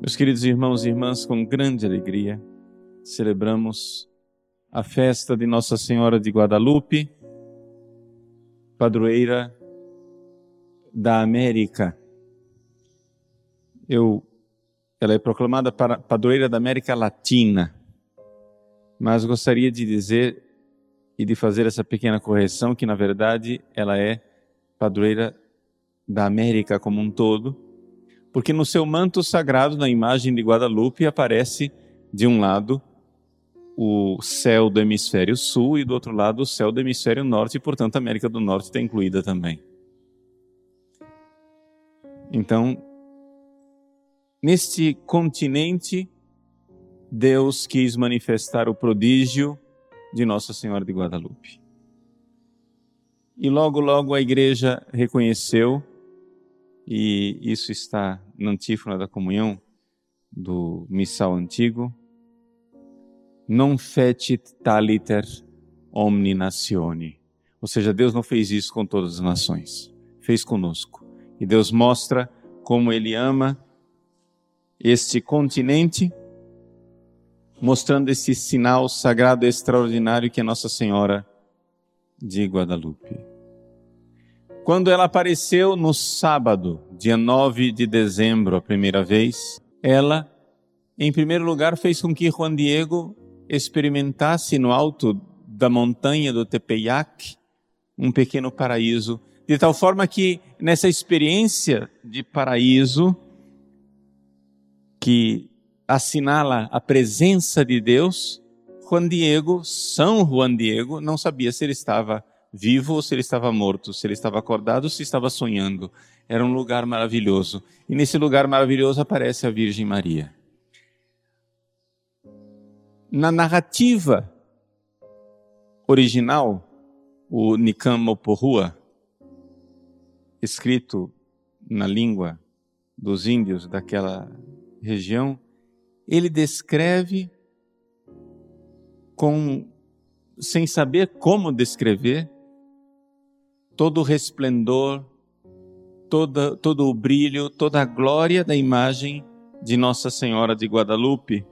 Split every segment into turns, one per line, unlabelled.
Meus queridos irmãos e irmãs, com grande alegria, celebramos a festa de Nossa Senhora de Guadalupe, padroeira da América. Eu, ela é proclamada para padroeira da América Latina, mas gostaria de dizer e de fazer essa pequena correção que na verdade ela é padroeira da América como um todo porque no seu manto sagrado, na imagem de Guadalupe, aparece de um lado o céu do hemisfério sul e do outro lado o céu do hemisfério norte, e portanto a América do Norte está incluída também. Então, neste continente, Deus quis manifestar o prodígio de Nossa Senhora de Guadalupe. E logo, logo a igreja reconheceu e isso está na antífona da comunhão do missal antigo. Non fecit taliter omni natione. Ou seja, Deus não fez isso com todas as nações, fez conosco. E Deus mostra como Ele ama este continente, mostrando esse sinal sagrado extraordinário que é Nossa Senhora de Guadalupe. Quando ela apareceu no sábado, dia 9 de dezembro, a primeira vez, ela, em primeiro lugar, fez com que Juan Diego experimentasse no alto da montanha do Tepeyac um pequeno paraíso, de tal forma que nessa experiência de paraíso, que assinala a presença de Deus, Juan Diego, São Juan Diego, não sabia se ele estava vivo ou se ele estava morto, se ele estava acordado ou se estava sonhando. Era um lugar maravilhoso. E nesse lugar maravilhoso aparece a Virgem Maria. Na narrativa original, o Nikam Porrua, escrito na língua dos índios daquela região, ele descreve com sem saber como descrever todo o resplendor, toda, todo o brilho, toda a glória da imagem de Nossa Senhora de Guadalupe.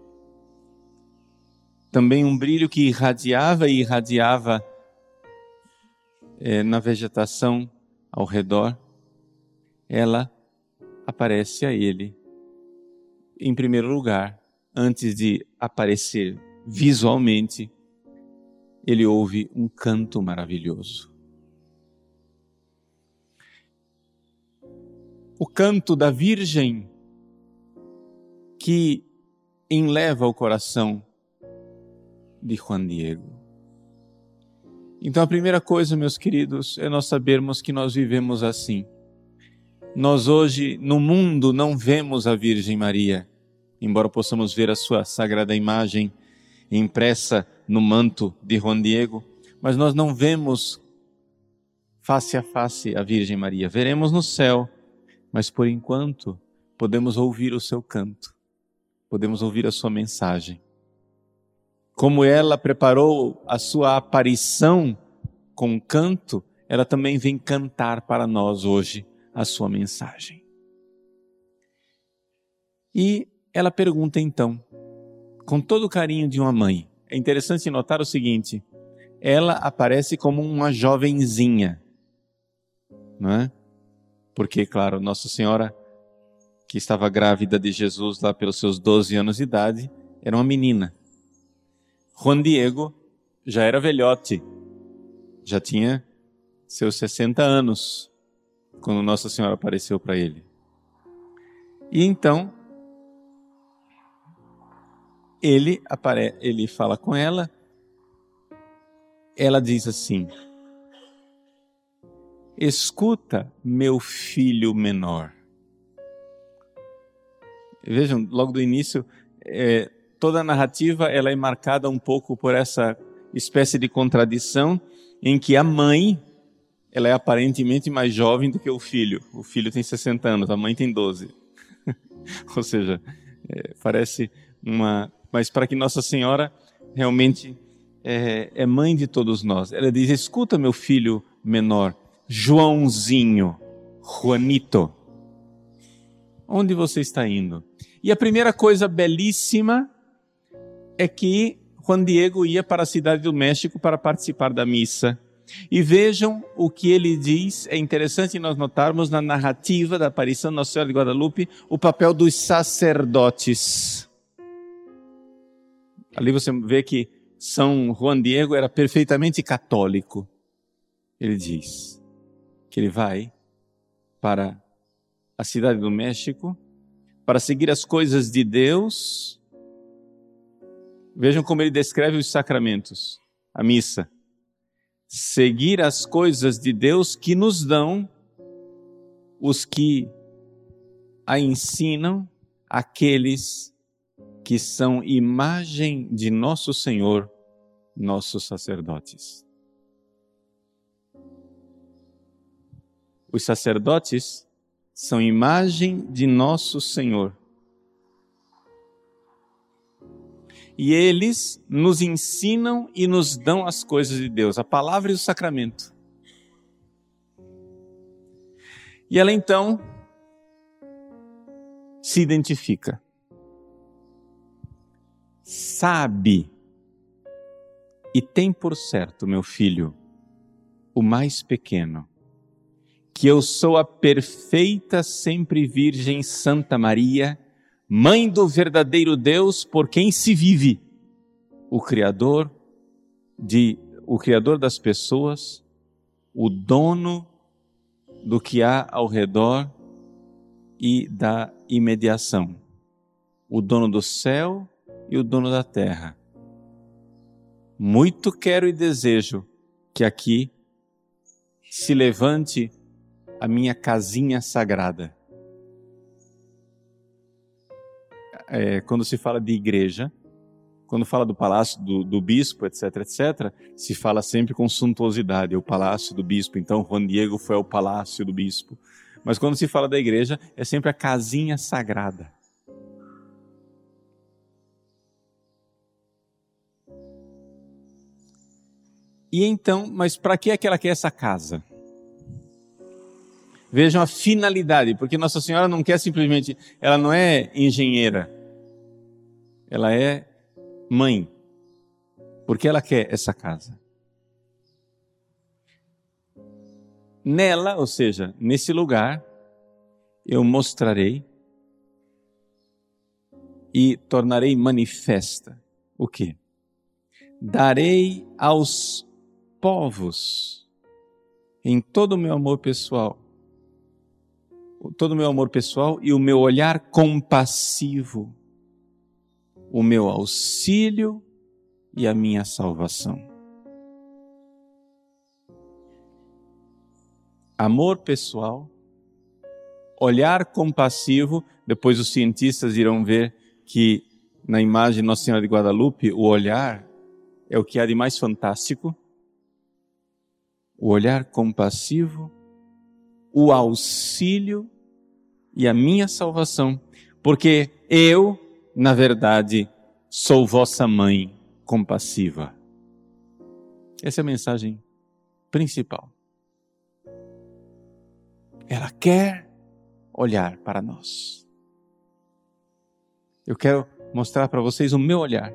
Também um brilho que irradiava e irradiava é, na vegetação ao redor. Ela aparece a ele, em primeiro lugar, antes de aparecer visualmente, ele ouve um canto maravilhoso. O canto da Virgem que enleva o coração de Juan Diego. Então, a primeira coisa, meus queridos, é nós sabermos que nós vivemos assim. Nós hoje, no mundo, não vemos a Virgem Maria, embora possamos ver a sua sagrada imagem impressa no manto de Juan Diego, mas nós não vemos face a face a Virgem Maria. Veremos no céu mas por enquanto podemos ouvir o seu canto, podemos ouvir a sua mensagem. Como ela preparou a sua aparição com canto, ela também vem cantar para nós hoje a sua mensagem. E ela pergunta então, com todo o carinho de uma mãe. É interessante notar o seguinte: ela aparece como uma jovenzinha, não é? Porque, claro, Nossa Senhora, que estava grávida de Jesus lá pelos seus 12 anos de idade, era uma menina. Juan Diego já era velhote, já tinha seus 60 anos quando Nossa Senhora apareceu para ele. E então, ele, apare... ele fala com ela, ela diz assim: Escuta, meu filho menor. Vejam, logo do início, é, toda a narrativa ela é marcada um pouco por essa espécie de contradição em que a mãe ela é aparentemente mais jovem do que o filho. O filho tem 60 anos, a mãe tem 12. Ou seja, é, parece uma. Mas para que Nossa Senhora realmente é, é mãe de todos nós, ela diz: Escuta, meu filho menor Joãozinho, Juanito. Onde você está indo? E a primeira coisa belíssima é que Juan Diego ia para a cidade do México para participar da missa. E vejam o que ele diz, é interessante nós notarmos na narrativa da aparição de Nossa Senhora de Guadalupe o papel dos sacerdotes. Ali você vê que São Juan Diego era perfeitamente católico. Ele diz que ele vai para a cidade do México para seguir as coisas de Deus. Vejam como ele descreve os sacramentos, a missa. Seguir as coisas de Deus que nos dão os que a ensinam, aqueles que são imagem de nosso Senhor, nossos sacerdotes. Os sacerdotes são imagem de nosso Senhor. E eles nos ensinam e nos dão as coisas de Deus, a palavra e o sacramento. E ela então se identifica. Sabe e tem por certo, meu filho, o mais pequeno, que eu sou a perfeita, sempre Virgem Santa Maria, Mãe do verdadeiro Deus por quem se vive, o Criador de, o Criador das pessoas, o dono do que há ao redor e da imediação, o dono do céu e o dono da terra. Muito quero e desejo que aqui se levante a minha casinha sagrada. É, quando se fala de igreja, quando fala do palácio do, do, bispo, etc, etc, se fala sempre com suntuosidade, o palácio do bispo. Então, Juan Diego foi ao palácio do bispo. Mas quando se fala da igreja, é sempre a casinha sagrada. E então, mas para que é que ela quer essa casa? Vejam a finalidade, porque Nossa Senhora não quer simplesmente, ela não é engenheira, ela é mãe. Porque ela quer essa casa. Nela, ou seja, nesse lugar, eu mostrarei e tornarei manifesta o que? Darei aos povos, em todo o meu amor pessoal, todo o meu amor pessoal e o meu olhar compassivo, o meu auxílio e a minha salvação. Amor pessoal, olhar compassivo, depois os cientistas irão ver que na imagem Nossa Senhora de Guadalupe, o olhar é o que há de mais fantástico. O olhar compassivo o auxílio e a minha salvação, porque eu, na verdade, sou vossa mãe compassiva. Essa é a mensagem principal. Ela quer olhar para nós. Eu quero mostrar para vocês o meu olhar.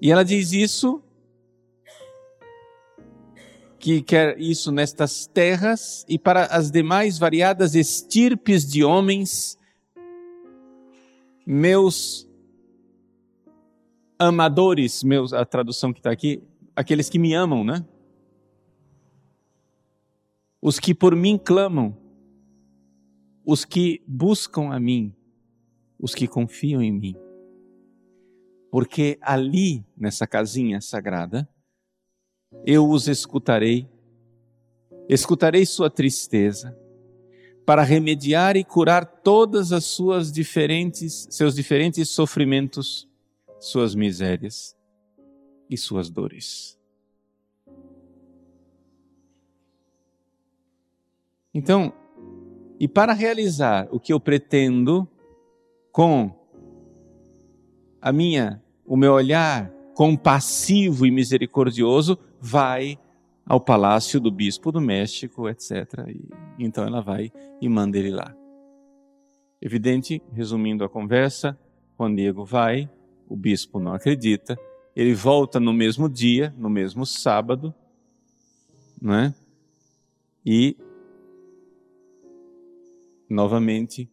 E ela diz isso que quer isso nestas terras e para as demais variadas estirpes de homens, meus amadores, meus, a tradução que está aqui, aqueles que me amam, né? Os que por mim clamam, os que buscam a mim, os que confiam em mim. Porque ali, nessa casinha sagrada, eu os escutarei, escutarei sua tristeza, para remediar e curar todas as suas diferentes, seus diferentes sofrimentos, suas misérias e suas dores. Então, e para realizar o que eu pretendo com a minha, o meu olhar compassivo e misericordioso, vai ao palácio do bispo do México, etc. E, então ela vai e manda ele lá. Evidente, resumindo a conversa, Juan Diego vai, o bispo não acredita, ele volta no mesmo dia, no mesmo sábado, né? E novamente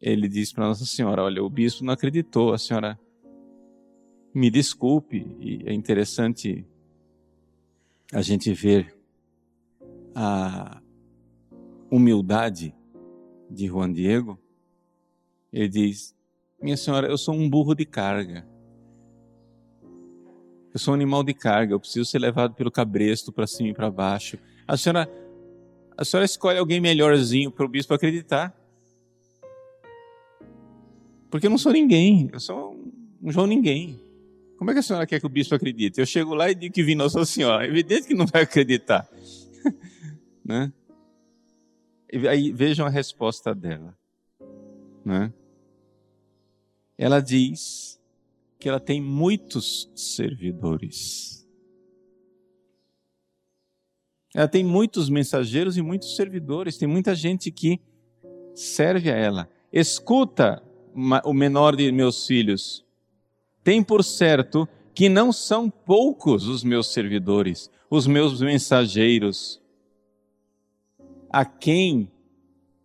ele diz para Nossa Senhora: Olha, o bispo não acreditou, a senhora me desculpe. E é interessante a gente ver a humildade de Juan Diego. Ele diz: Minha senhora, eu sou um burro de carga. Eu sou um animal de carga, eu preciso ser levado pelo cabresto para cima e para baixo. A senhora, a senhora escolhe alguém melhorzinho para o bispo acreditar. Porque eu não sou ninguém, eu sou um João ninguém. Como é que a senhora quer que o bispo acredite? Eu chego lá e digo que vi Nossa Senhora. É evidente que não vai acreditar. né? E aí vejam a resposta dela. Né? Ela diz que ela tem muitos servidores. Ela tem muitos mensageiros e muitos servidores. Tem muita gente que serve a ela. Escuta o menor de meus filhos, tem por certo que não são poucos os meus servidores, os meus mensageiros, a quem,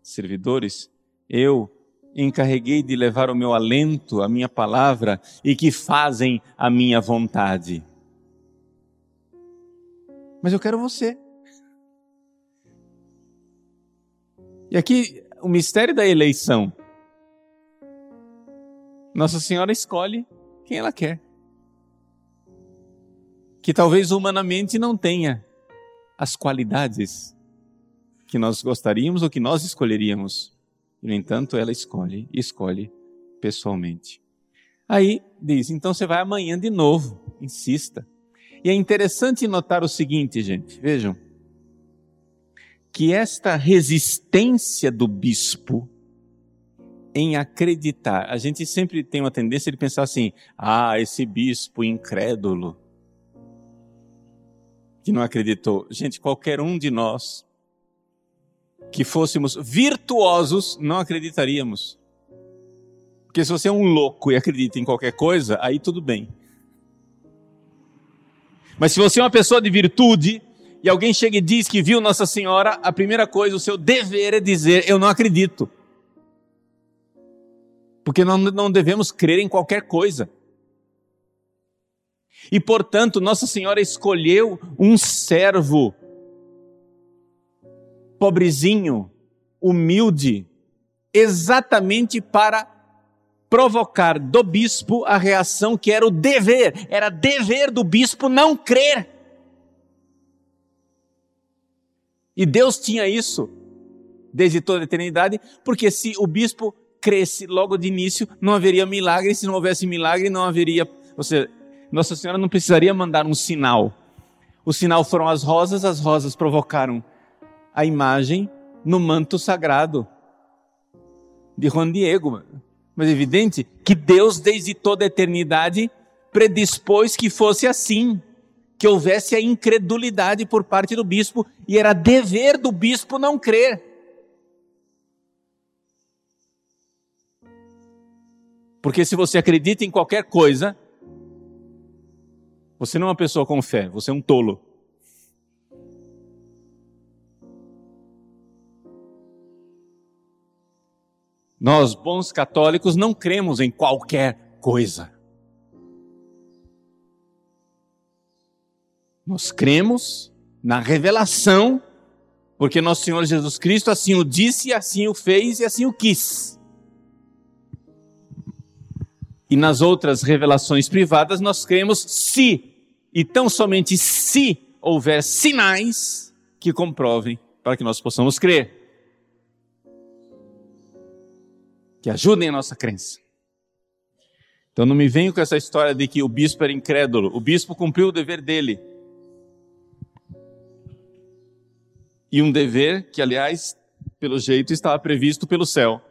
servidores, eu encarreguei de levar o meu alento, a minha palavra, e que fazem a minha vontade. Mas eu quero você. E aqui o mistério da eleição. Nossa Senhora escolhe quem ela quer. Que talvez humanamente não tenha as qualidades que nós gostaríamos ou que nós escolheríamos. E, no entanto, ela escolhe escolhe pessoalmente. Aí diz: então você vai amanhã de novo, insista. E é interessante notar o seguinte, gente, vejam, que esta resistência do bispo em acreditar. A gente sempre tem uma tendência de pensar assim: ah, esse bispo incrédulo que não acreditou. Gente, qualquer um de nós que fôssemos virtuosos não acreditaríamos. Porque se você é um louco e acredita em qualquer coisa, aí tudo bem. Mas se você é uma pessoa de virtude e alguém chega e diz que viu Nossa Senhora, a primeira coisa, o seu dever é dizer: Eu não acredito. Porque nós não devemos crer em qualquer coisa. E portanto, Nossa Senhora escolheu um servo pobrezinho, humilde, exatamente para provocar do bispo a reação que era o dever, era dever do bispo não crer. E Deus tinha isso desde toda a eternidade, porque se o bispo cresce logo de início, não haveria milagre. Se não houvesse milagre, não haveria. Ou seja, Nossa Senhora não precisaria mandar um sinal. O sinal foram as rosas, as rosas provocaram a imagem no manto sagrado de Juan Diego. Mas é evidente que Deus, desde toda a eternidade, predispôs que fosse assim, que houvesse a incredulidade por parte do bispo, e era dever do bispo não crer. Porque se você acredita em qualquer coisa, você não é uma pessoa com fé, você é um tolo. Nós, bons católicos, não cremos em qualquer coisa. Nós cremos na revelação, porque nosso Senhor Jesus Cristo assim o disse, assim o fez e assim o quis. E nas outras revelações privadas nós cremos se, e tão somente se houver sinais que comprovem para que nós possamos crer. Que ajudem a nossa crença. Então não me venham com essa história de que o bispo era incrédulo. O bispo cumpriu o dever dele. E um dever que, aliás, pelo jeito, estava previsto pelo céu.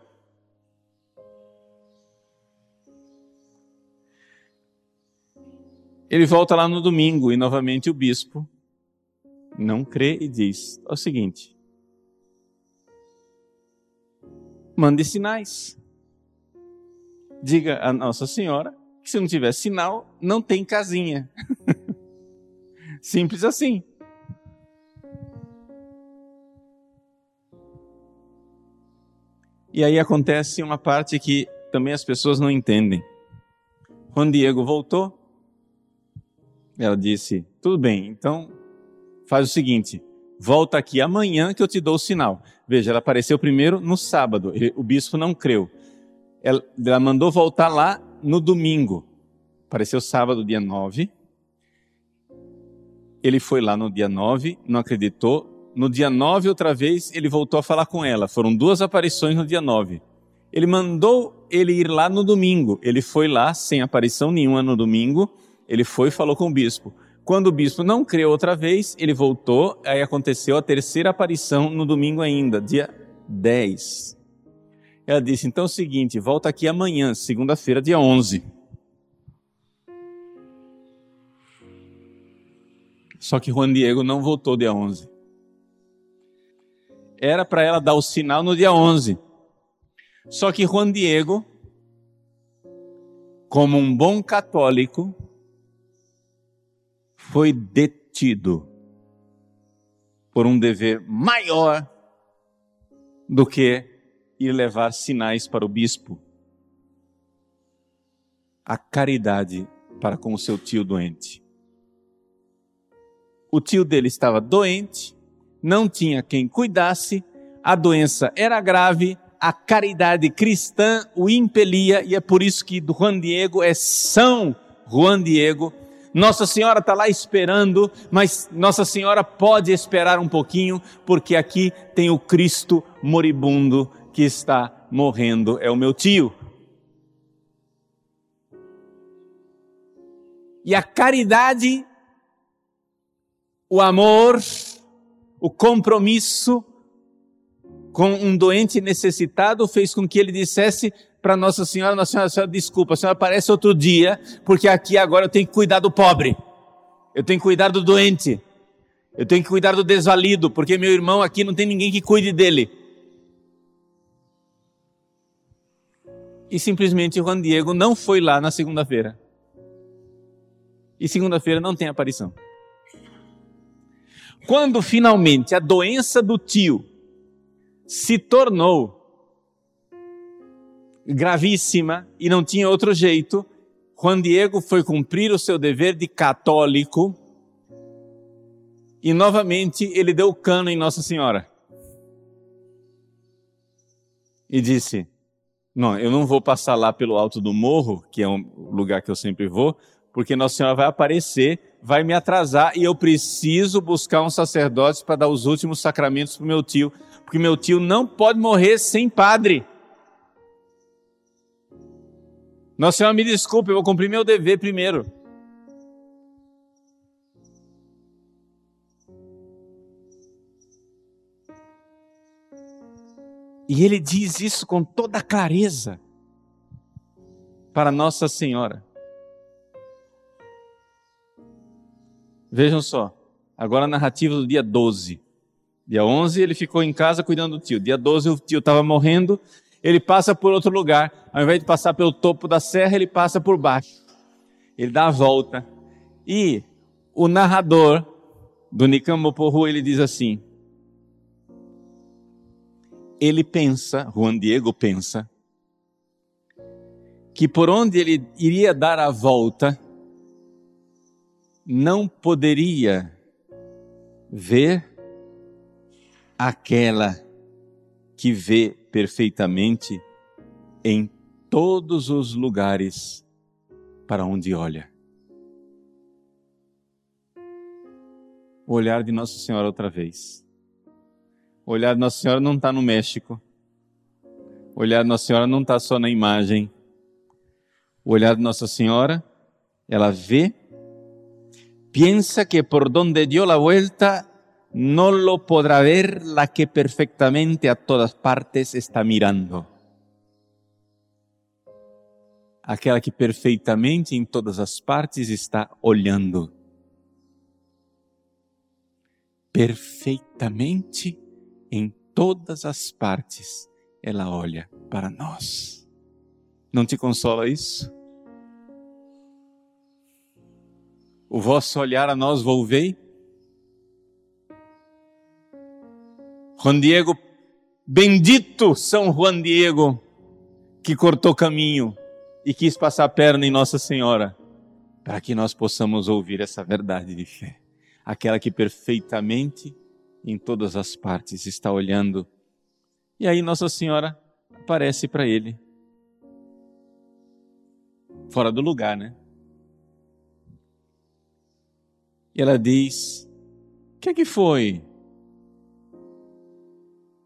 Ele volta lá no domingo e novamente o bispo não crê e diz: é o seguinte. mande sinais. Diga a Nossa Senhora que se não tiver sinal, não tem casinha. Simples assim. E aí acontece uma parte que também as pessoas não entendem. Quando Diego voltou, ela disse: Tudo bem, então faz o seguinte, volta aqui amanhã que eu te dou o sinal. Veja, ela apareceu primeiro no sábado, o bispo não creu. Ela, ela mandou voltar lá no domingo. Apareceu sábado, dia 9. Ele foi lá no dia 9, não acreditou. No dia 9, outra vez, ele voltou a falar com ela. Foram duas aparições no dia 9. Ele mandou ele ir lá no domingo. Ele foi lá sem aparição nenhuma no domingo. Ele foi e falou com o bispo. Quando o bispo não creu outra vez, ele voltou, aí aconteceu a terceira aparição no domingo ainda, dia 10. Ela disse: então é o seguinte, volta aqui amanhã, segunda-feira, dia 11. Só que Juan Diego não voltou dia 11. Era para ela dar o sinal no dia 11. Só que Juan Diego, como um bom católico, foi detido por um dever maior do que ir levar sinais para o bispo. A caridade para com o seu tio doente. O tio dele estava doente, não tinha quem cuidasse, a doença era grave, a caridade cristã o impelia, e é por isso que Juan Diego é São Juan Diego, nossa Senhora está lá esperando, mas Nossa Senhora pode esperar um pouquinho, porque aqui tem o Cristo moribundo que está morrendo, é o meu tio. E a caridade, o amor, o compromisso com um doente necessitado fez com que ele dissesse: para Nossa Senhora, Nossa Senhora, Senhora, desculpa, a senhora aparece outro dia, porque aqui agora eu tenho que cuidar do pobre, eu tenho que cuidar do doente, eu tenho que cuidar do desvalido, porque meu irmão aqui não tem ninguém que cuide dele. E simplesmente Juan Diego não foi lá na segunda-feira. E segunda-feira não tem aparição. Quando finalmente a doença do tio se tornou gravíssima e não tinha outro jeito, Juan Diego foi cumprir o seu dever de católico e novamente ele deu cano em Nossa Senhora. E disse: Não, eu não vou passar lá pelo alto do morro, que é um lugar que eu sempre vou, porque Nossa Senhora vai aparecer, vai me atrasar e eu preciso buscar um sacerdote para dar os últimos sacramentos para meu tio, porque meu tio não pode morrer sem padre. Nossa Senhora, me desculpe, eu vou cumprir meu dever primeiro. E ele diz isso com toda clareza para Nossa Senhora. Vejam só, agora a narrativa do dia 12. Dia 11 ele ficou em casa cuidando do tio. Dia 12 o tio estava morrendo ele passa por outro lugar. Ao invés de passar pelo topo da serra, ele passa por baixo. Ele dá a volta. E o narrador do Nicamoporru, ele diz assim: ele pensa, Juan Diego pensa, que por onde ele iria dar a volta, não poderia ver aquela que vê perfeitamente em todos os lugares para onde olha. O olhar de Nossa Senhora outra vez. O olhar de Nossa Senhora não está no México. O olhar de Nossa Senhora não está só na imagem. O olhar de Nossa Senhora, ela vê, pensa que por donde dio la vuelta no lo podrá ver la que perfectamente a todas partes está mirando. Aquela que perfeitamente em todas as partes está olhando. Perfeitamente em todas as partes ela olha para nós. Não te consola isso? O vosso olhar a nós volvei? Juan Diego, bendito São Juan Diego, que cortou caminho e quis passar a perna em Nossa Senhora, para que nós possamos ouvir essa verdade de fé, aquela que perfeitamente, em todas as partes, está olhando. E aí Nossa Senhora aparece para ele, fora do lugar, né? E ela diz: O que é que foi?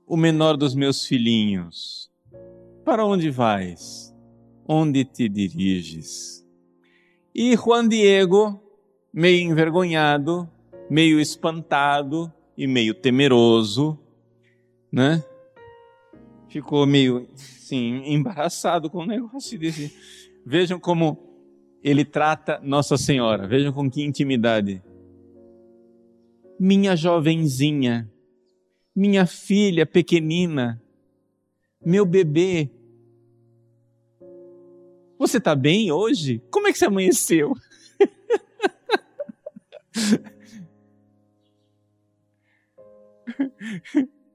O menor dos meus filhinhos, para onde vais? Onde te diriges? E Juan Diego, meio envergonhado, meio espantado e meio temeroso, né? Ficou meio, sim, embaraçado com o negócio desse. Vejam como ele trata Nossa Senhora, vejam com que intimidade. Minha jovenzinha, minha filha pequenina, meu bebê. Você está bem hoje? Como é que você amanheceu?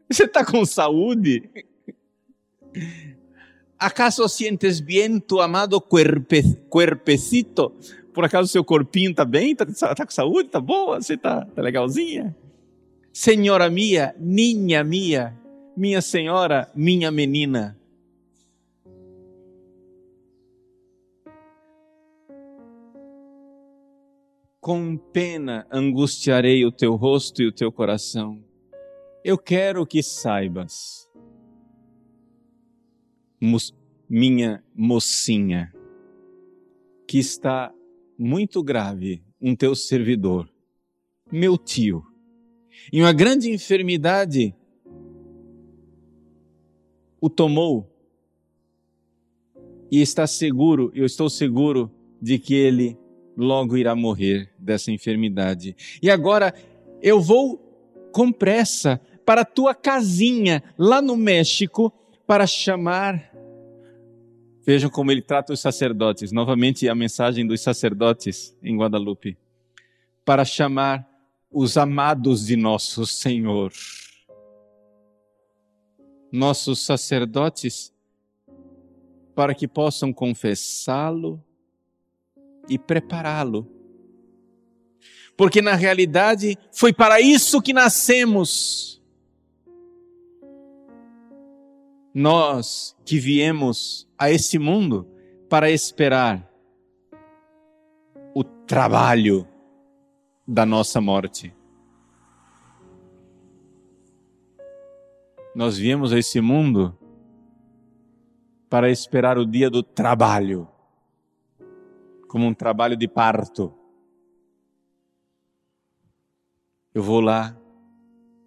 Você está com saúde? ¿Acaso sientes bien tu amado cuerpe, cuerpecito? Por acaso seu corpinho está bem? Está tá com saúde? Está boa? Você está tá legalzinha? Senhora minha, ninha minha, minha senhora, minha menina. Com pena angustiarei o teu rosto e o teu coração. Eu quero que saibas, minha mocinha, que está muito grave um teu servidor, meu tio em uma grande enfermidade o tomou e está seguro, eu estou seguro de que ele logo irá morrer dessa enfermidade. E agora eu vou com pressa para a tua casinha lá no México para chamar. Vejam como ele trata os sacerdotes, novamente a mensagem dos sacerdotes em Guadalupe. Para chamar os amados de nosso Senhor. Nossos sacerdotes, para que possam confessá-lo e prepará-lo. Porque na realidade foi para isso que nascemos. Nós que viemos a esse mundo para esperar o trabalho da nossa morte. Nós viemos a esse mundo para esperar o dia do trabalho, como um trabalho de parto. Eu vou lá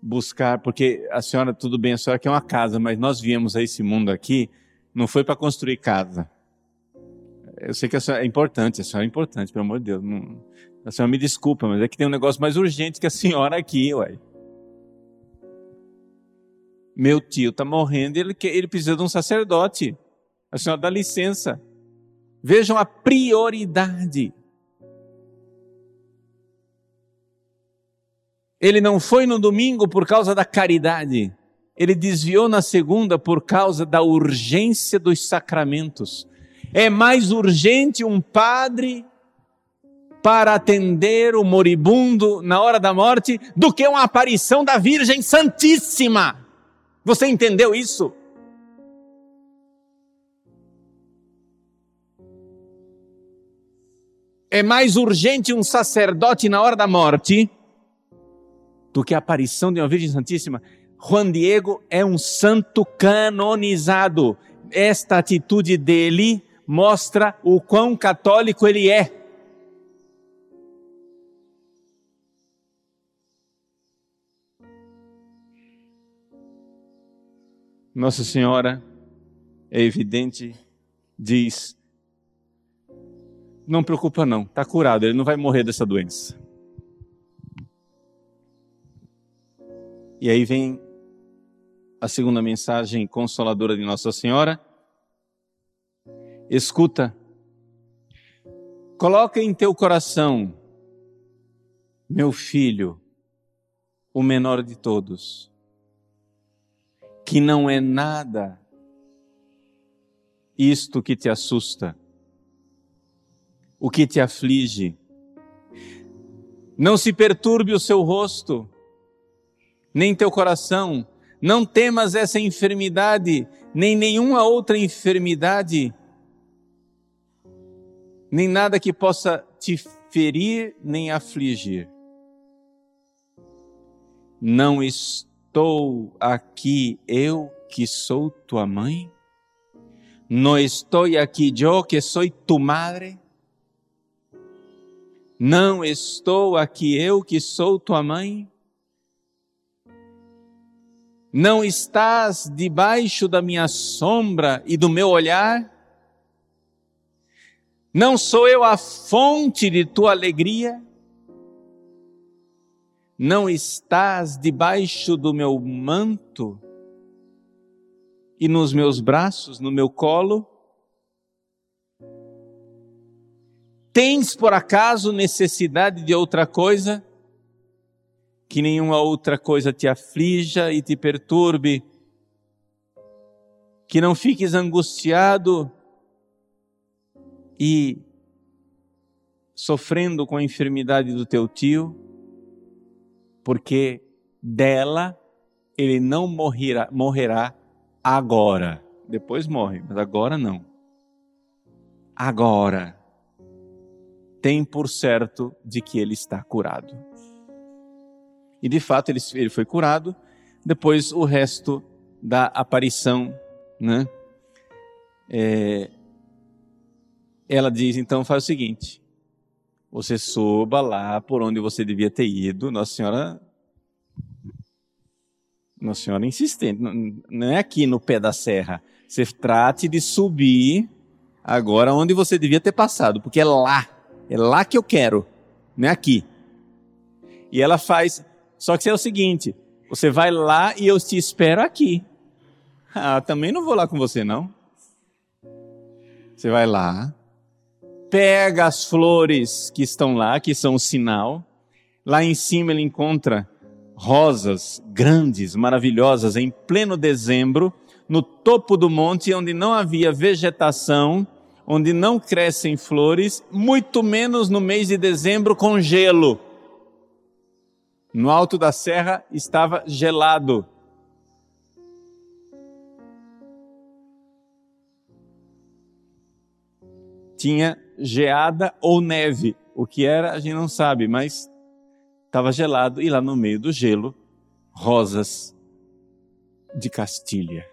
buscar, porque a senhora, tudo bem, a senhora quer uma casa, mas nós viemos a esse mundo aqui, não foi para construir casa. Eu sei que a senhora é importante, a senhora é importante, pelo amor de Deus. Não, a senhora me desculpa, mas é que tem um negócio mais urgente que a senhora aqui, uai. Meu tio está morrendo ele, ele precisa de um sacerdote. A senhora dá licença. Vejam a prioridade. Ele não foi no domingo por causa da caridade. Ele desviou na segunda por causa da urgência dos sacramentos. É mais urgente um padre para atender o moribundo na hora da morte do que uma aparição da Virgem Santíssima. Você entendeu isso? É mais urgente um sacerdote na hora da morte do que a aparição de uma Virgem Santíssima. Juan Diego é um santo canonizado. Esta atitude dele mostra o quão católico ele é. Nossa Senhora, é evidente, diz: não preocupa não, está curado, ele não vai morrer dessa doença. E aí vem a segunda mensagem consoladora de Nossa Senhora. Escuta, coloca em teu coração, meu filho, o menor de todos, que não é nada isto que te assusta, o que te aflige. Não se perturbe o seu rosto, nem teu coração. Não temas essa enfermidade, nem nenhuma outra enfermidade, nem nada que possa te ferir nem afligir. Não estou aqui eu que sou tua mãe? ¿No estoy aquí yo que soy tu madre? Não estou aqui eu que sou tua mãe? Não estás debaixo da minha sombra e do meu olhar? Não sou eu a fonte de tua alegria? Não estás debaixo do meu manto? e nos meus braços, no meu colo? Tens por acaso necessidade de outra coisa? Que nenhuma outra coisa te aflija e te perturbe, que não fiques angustiado e sofrendo com a enfermidade do teu tio, porque dela ele não morrerá, morrerá agora. Depois morre, mas agora não. Agora. Tem por certo de que ele está curado. E de fato ele, ele foi curado. Depois o resto da aparição, né? É, ela diz então faz o seguinte: você suba lá por onde você devia ter ido. Nossa Senhora nossa Senhora insistente, não é aqui no pé da serra. Você trate de subir agora onde você devia ter passado, porque é lá, é lá que eu quero, não é aqui. E ela faz, só que é o seguinte: você vai lá e eu te espero aqui. Ah, também não vou lá com você, não. Você vai lá, pega as flores que estão lá, que são o sinal. Lá em cima ele encontra rosas grandes, maravilhosas, em pleno dezembro, no topo do monte, onde não havia vegetação, onde não crescem flores, muito menos no mês de dezembro com gelo. No alto da serra estava gelado. Tinha geada ou neve. O que era, a gente não sabe, mas estava gelado e lá no meio do gelo, rosas de Castilha.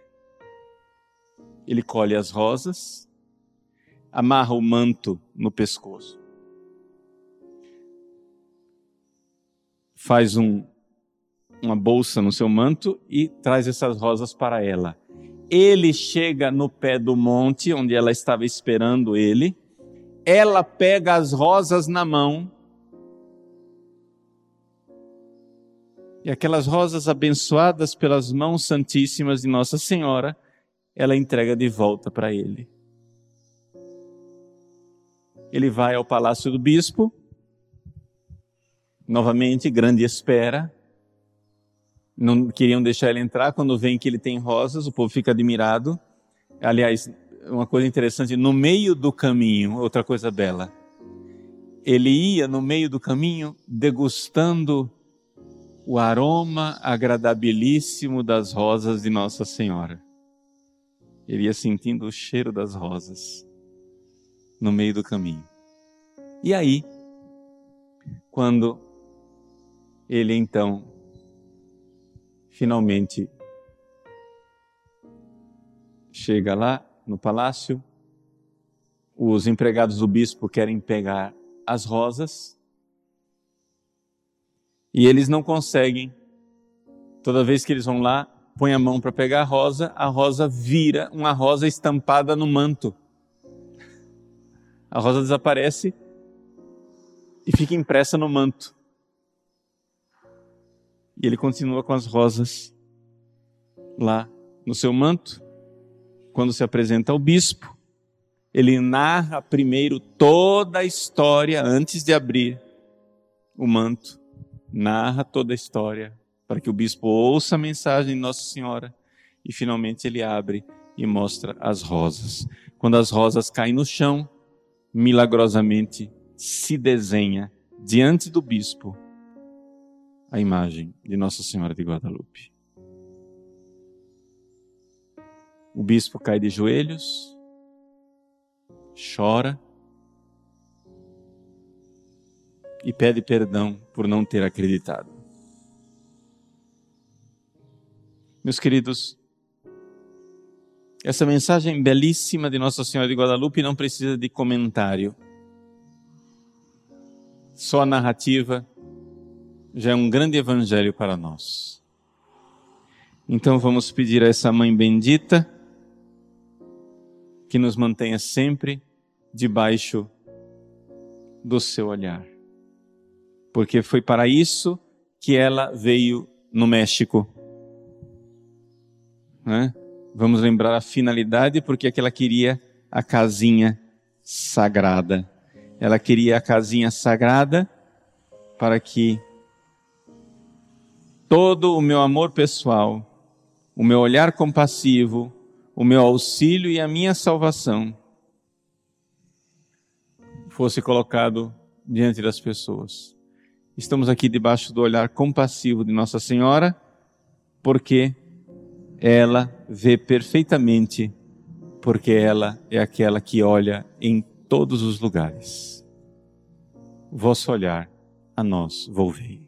Ele colhe as rosas, amarra o manto no pescoço, faz um, uma bolsa no seu manto e traz essas rosas para ela. Ele chega no pé do monte onde ela estava esperando ele. Ela pega as rosas na mão E aquelas rosas abençoadas pelas mãos santíssimas de Nossa Senhora, ela entrega de volta para ele. Ele vai ao palácio do bispo, novamente, grande espera. Não queriam deixar ele entrar quando vem que ele tem rosas, o povo fica admirado. Aliás, uma coisa interessante, no meio do caminho, outra coisa bela. Ele ia no meio do caminho degustando o aroma agradabilíssimo das rosas de Nossa Senhora. Ele ia sentindo o cheiro das rosas no meio do caminho. E aí, quando ele então finalmente chega lá no palácio, os empregados do bispo querem pegar as rosas e eles não conseguem. Toda vez que eles vão lá, põe a mão para pegar a rosa, a rosa vira uma rosa estampada no manto. A rosa desaparece e fica impressa no manto. E ele continua com as rosas lá no seu manto, quando se apresenta ao bispo, ele narra primeiro toda a história antes de abrir o manto, narra toda a história para que o bispo ouça a mensagem de Nossa Senhora e finalmente ele abre e mostra as rosas. Quando as rosas caem no chão, milagrosamente se desenha diante do bispo a imagem de Nossa Senhora de Guadalupe. O bispo cai de joelhos, chora e pede perdão por não ter acreditado. Meus queridos, essa mensagem belíssima de Nossa Senhora de Guadalupe não precisa de comentário. Só a narrativa já é um grande evangelho para nós. Então vamos pedir a essa mãe bendita que nos mantenha sempre debaixo do seu olhar. Porque foi para isso que ela veio no México. Né? Vamos lembrar a finalidade, porque é que ela queria a casinha sagrada. Ela queria a casinha sagrada para que todo o meu amor pessoal, o meu olhar compassivo, o meu auxílio e a minha salvação fosse colocado diante das pessoas. Estamos aqui debaixo do olhar compassivo de Nossa Senhora, porque ela vê perfeitamente, porque ela é aquela que olha em todos os lugares. Vosso olhar a nós volvei.